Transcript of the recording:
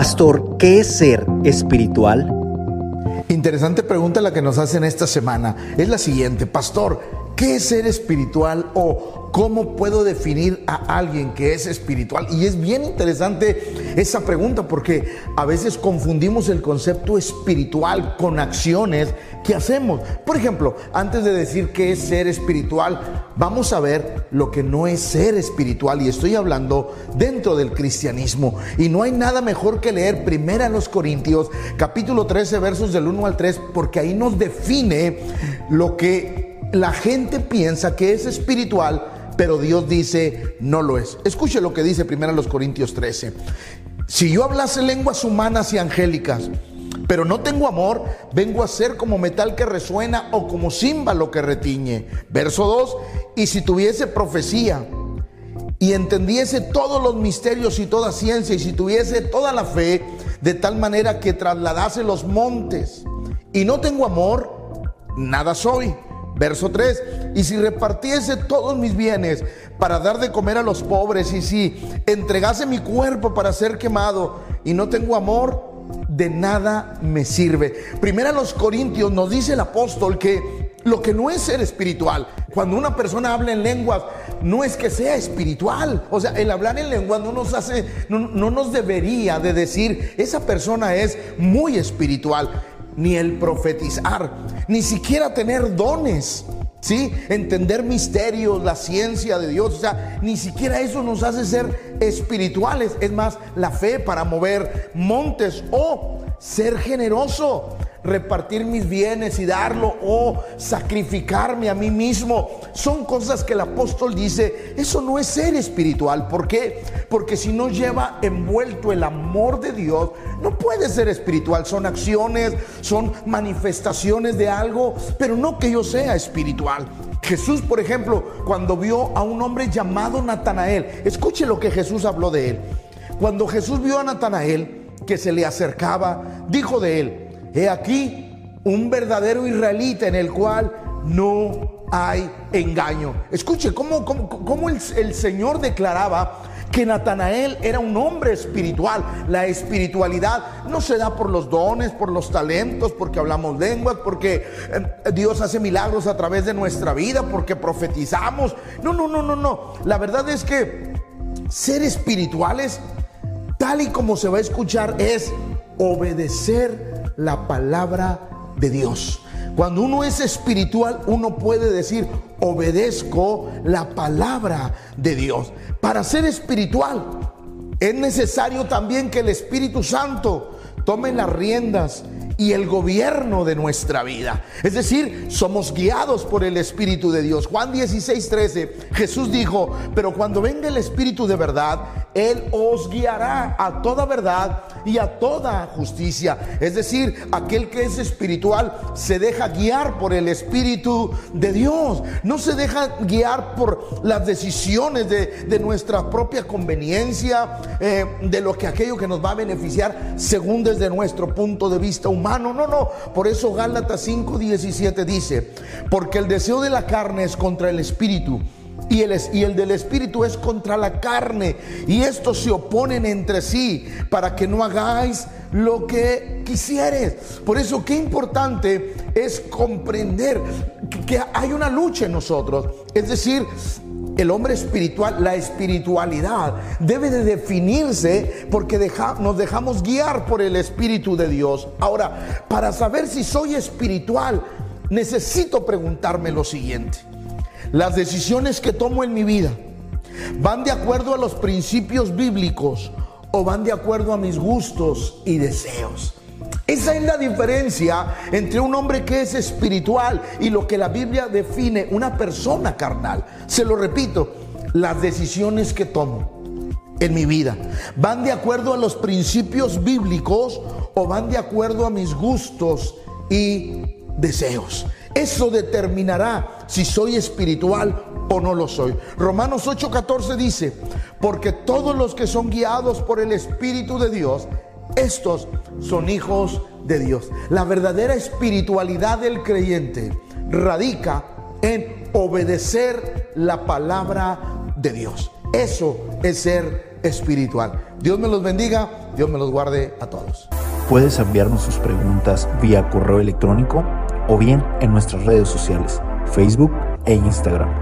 Pastor, ¿qué es ser espiritual? Interesante pregunta la que nos hacen esta semana. Es la siguiente, Pastor, ¿qué es ser espiritual o ¿Cómo puedo definir a alguien que es espiritual? Y es bien interesante esa pregunta porque a veces confundimos el concepto espiritual con acciones que hacemos. Por ejemplo, antes de decir qué es ser espiritual, vamos a ver lo que no es ser espiritual y estoy hablando dentro del cristianismo. Y no hay nada mejor que leer primero a los Corintios, capítulo 13, versos del 1 al 3, porque ahí nos define lo que la gente piensa que es espiritual pero Dios dice, no lo es. Escuche lo que dice primero los Corintios 13. Si yo hablase lenguas humanas y angélicas, pero no tengo amor, vengo a ser como metal que resuena o como címbalo que retiñe. Verso 2, y si tuviese profecía y entendiese todos los misterios y toda ciencia, y si tuviese toda la fe, de tal manera que trasladase los montes, y no tengo amor, nada soy. Verso 3, y si repartiese todos mis bienes para dar de comer a los pobres, y si entregase mi cuerpo para ser quemado y no tengo amor, de nada me sirve. Primero a los Corintios nos dice el apóstol que lo que no es ser espiritual, cuando una persona habla en lenguas, no es que sea espiritual. O sea, el hablar en lenguas no nos hace, no, no nos debería de decir, esa persona es muy espiritual ni el profetizar, ni siquiera tener dones. ¿Sí? Entender misterios, la ciencia de Dios, o sea, ni siquiera eso nos hace ser espirituales. Es más, la fe para mover montes o ser generoso repartir mis bienes y darlo o sacrificarme a mí mismo. Son cosas que el apóstol dice, eso no es ser espiritual. ¿Por qué? Porque si no lleva envuelto el amor de Dios, no puede ser espiritual. Son acciones, son manifestaciones de algo, pero no que yo sea espiritual. Jesús, por ejemplo, cuando vio a un hombre llamado Natanael, escuche lo que Jesús habló de él. Cuando Jesús vio a Natanael que se le acercaba, dijo de él, He aquí un verdadero israelita en el cual no hay engaño. Escuche cómo, cómo, el, el Señor declaraba que Natanael era un hombre espiritual. La espiritualidad no se da por los dones, por los talentos, porque hablamos lenguas, porque eh, Dios hace milagros a través de nuestra vida, porque profetizamos. No, no, no, no, no. La verdad es que ser espirituales, tal y como se va a escuchar, es obedecer la palabra de Dios. Cuando uno es espiritual, uno puede decir, obedezco la palabra de Dios. Para ser espiritual, es necesario también que el Espíritu Santo tome las riendas y el gobierno de nuestra vida. Es decir, somos guiados por el Espíritu de Dios. Juan 16, 13, Jesús dijo, pero cuando venga el Espíritu de verdad, Él os guiará a toda verdad y a toda justicia. Es decir, aquel que es espiritual se deja guiar por el Espíritu de Dios. No se deja guiar por las decisiones de, nuestra propia conveniencia, eh, de lo que aquello que nos va a beneficiar según desde nuestro punto de vista humano no, no, no. Por eso Gálatas 5:17 dice, porque el deseo de la carne es contra el espíritu. Y el, del espíritu es contra la carne. Y estos se oponen entre sí para que no hagáis lo que quisieres. Por eso qué importante es comprender que hay una lucha en nosotros. Es decir, el hombre espiritual, la espiritualidad debe de definirse porque nos dejamos guiar por el Espíritu de Dios. Ahora, para saber si soy espiritual, necesito preguntarme lo siguiente. Las decisiones que tomo en mi vida, ¿van de acuerdo a los principios bíblicos o van de acuerdo a mis gustos y deseos? Esa es la diferencia entre un hombre que es espiritual y lo que la Biblia define una persona carnal. Se lo repito, las decisiones que tomo en mi vida van de acuerdo a los principios bíblicos o van de acuerdo a mis gustos y deseos. Eso determinará si soy espiritual o no lo soy. Romanos 8:14 dice, porque todos los que son guiados por el Espíritu de Dios, estos son hijos de Dios. La verdadera espiritualidad del creyente radica en obedecer la palabra de Dios. Eso es ser espiritual. Dios me los bendiga, Dios me los guarde a todos. Puedes enviarnos sus preguntas vía correo electrónico o bien en nuestras redes sociales, Facebook e Instagram